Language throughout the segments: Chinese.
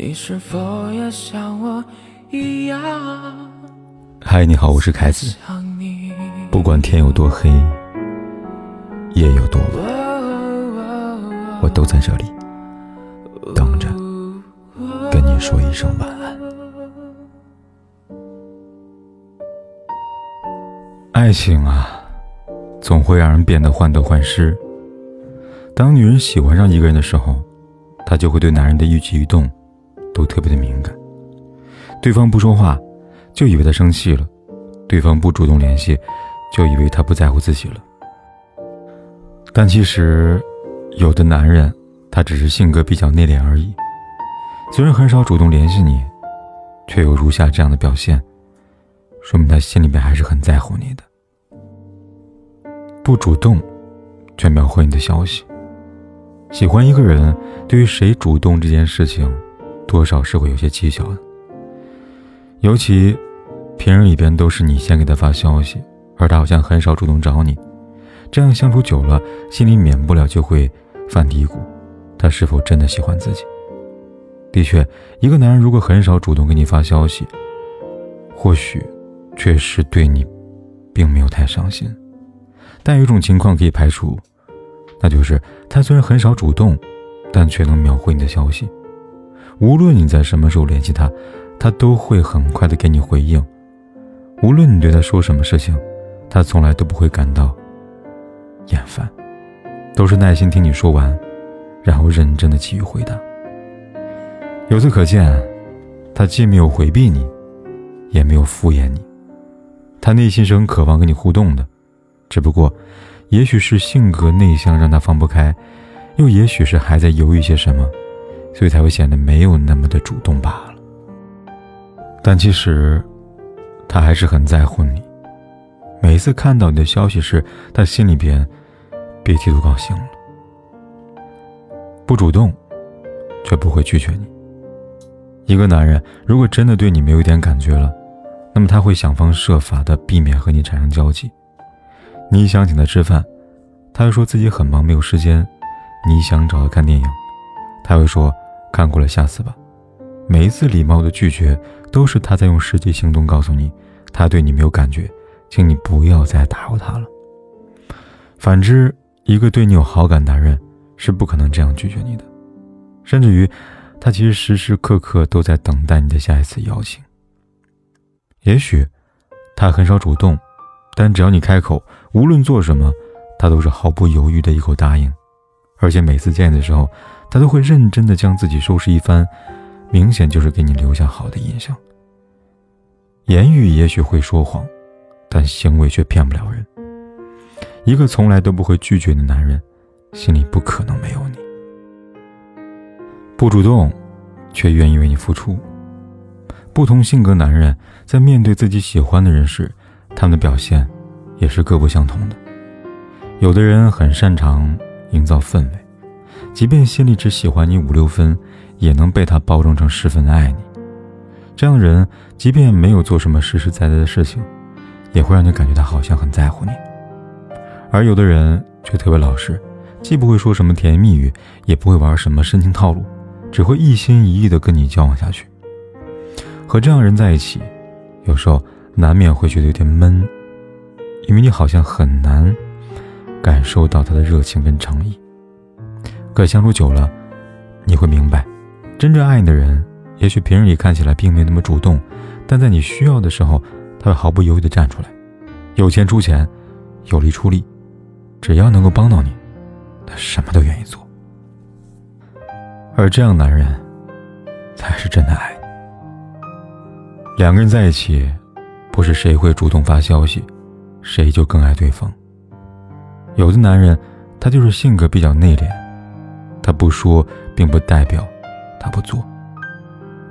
你是否也像我一样？嗨，你好，我是凯子。不管天有多黑，夜有多晚，我都在这里等着跟你说一声晚安。爱情啊，总会让人变得患得患失。当女人喜欢上一个人的时候，她就会对男人的一举一动。都特别的敏感，对方不说话，就以为他生气了；对方不主动联系，就以为他不在乎自己了。但其实，有的男人他只是性格比较内敛而已，虽然很少主动联系你，却有如下这样的表现，说明他心里面还是很在乎你的。不主动，却秒回你的消息。喜欢一个人，对于谁主动这件事情。多少是会有些蹊跷的，尤其平日里边都是你先给他发消息，而他好像很少主动找你，这样相处久了，心里免不了就会犯嘀咕：他是否真的喜欢自己？的确，一个男人如果很少主动给你发消息，或许确实对你并没有太上心，但有一种情况可以排除，那就是他虽然很少主动，但却能秒回你的消息。无论你在什么时候联系他，他都会很快的给你回应。无论你对他说什么事情，他从来都不会感到厌烦，都是耐心听你说完，然后认真的给予回答。由此可见，他既没有回避你，也没有敷衍你，他内心是很渴望跟你互动的，只不过，也许是性格内向让他放不开，又也许是还在犹豫些什么。所以才会显得没有那么的主动罢了。但其实，他还是很在乎你。每次看到你的消息时，他心里边别提多高兴了。不主动，却不会拒绝你。一个男人如果真的对你没有一点感觉了，那么他会想方设法的避免和你产生交集。你想请他吃饭，他又说自己很忙没有时间；你想找他看电影，他会说。看过了，下次吧。每一次礼貌的拒绝，都是他在用实际行动告诉你，他对你没有感觉，请你不要再打扰他了。反之，一个对你有好感男人是不可能这样拒绝你的，甚至于，他其实时时刻刻都在等待你的下一次邀请。也许，他很少主动，但只要你开口，无论做什么，他都是毫不犹豫的一口答应，而且每次见你的时候。他都会认真的将自己收拾一番，明显就是给你留下好的印象。言语也许会说谎，但行为却骗不了人。一个从来都不会拒绝的男人，心里不可能没有你。不主动，却愿意为你付出。不同性格男人在面对自己喜欢的人时，他们的表现也是各不相同的。有的人很擅长营造氛围。即便心里只喜欢你五六分，也能被他包装成十分的爱你。这样的人，即便没有做什么实实在在的事情，也会让你感觉他好像很在乎你。而有的人却特别老实，既不会说什么甜言蜜语，也不会玩什么深情套路，只会一心一意的跟你交往下去。和这样人在一起，有时候难免会觉得有点闷，因为你好像很难感受到他的热情跟诚意。可相处久了，你会明白，真正爱你的人，也许平日里看起来并没那么主动，但在你需要的时候，他会毫不犹豫地站出来，有钱出钱，有力出力，只要能够帮到你，他什么都愿意做。而这样男人，才是真的爱。两个人在一起，不是谁会主动发消息，谁就更爱对方。有的男人，他就是性格比较内敛。他不说，并不代表他不做。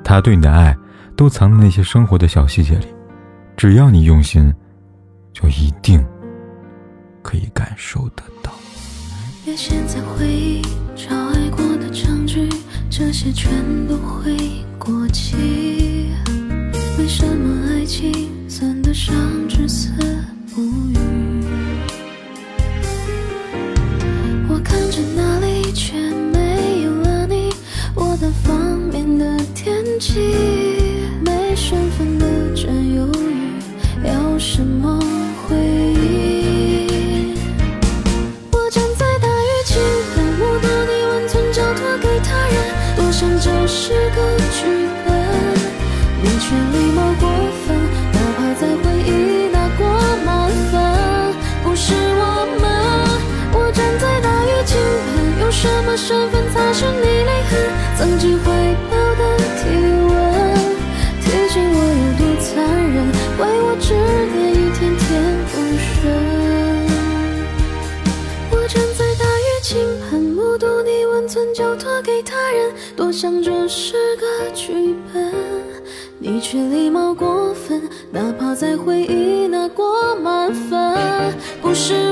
他对你的爱，都藏在那些生活的小细节里。只要你用心，就一定可以感受得到。别现在回忆找爱过的证据，这些全都会过期。为什么爱情算得上至死身份的占有欲要什么回应我站在大雨倾盆目睹你温存交托给他人多想这是个剧本。你却礼貌过分哪怕在回忆拿过满分。不是我们我站在大雨倾盆用什么身份擦去你泪痕？曾经怀抱我，想这是个剧本，你却礼貌过分，哪怕在回忆拿过满分。不是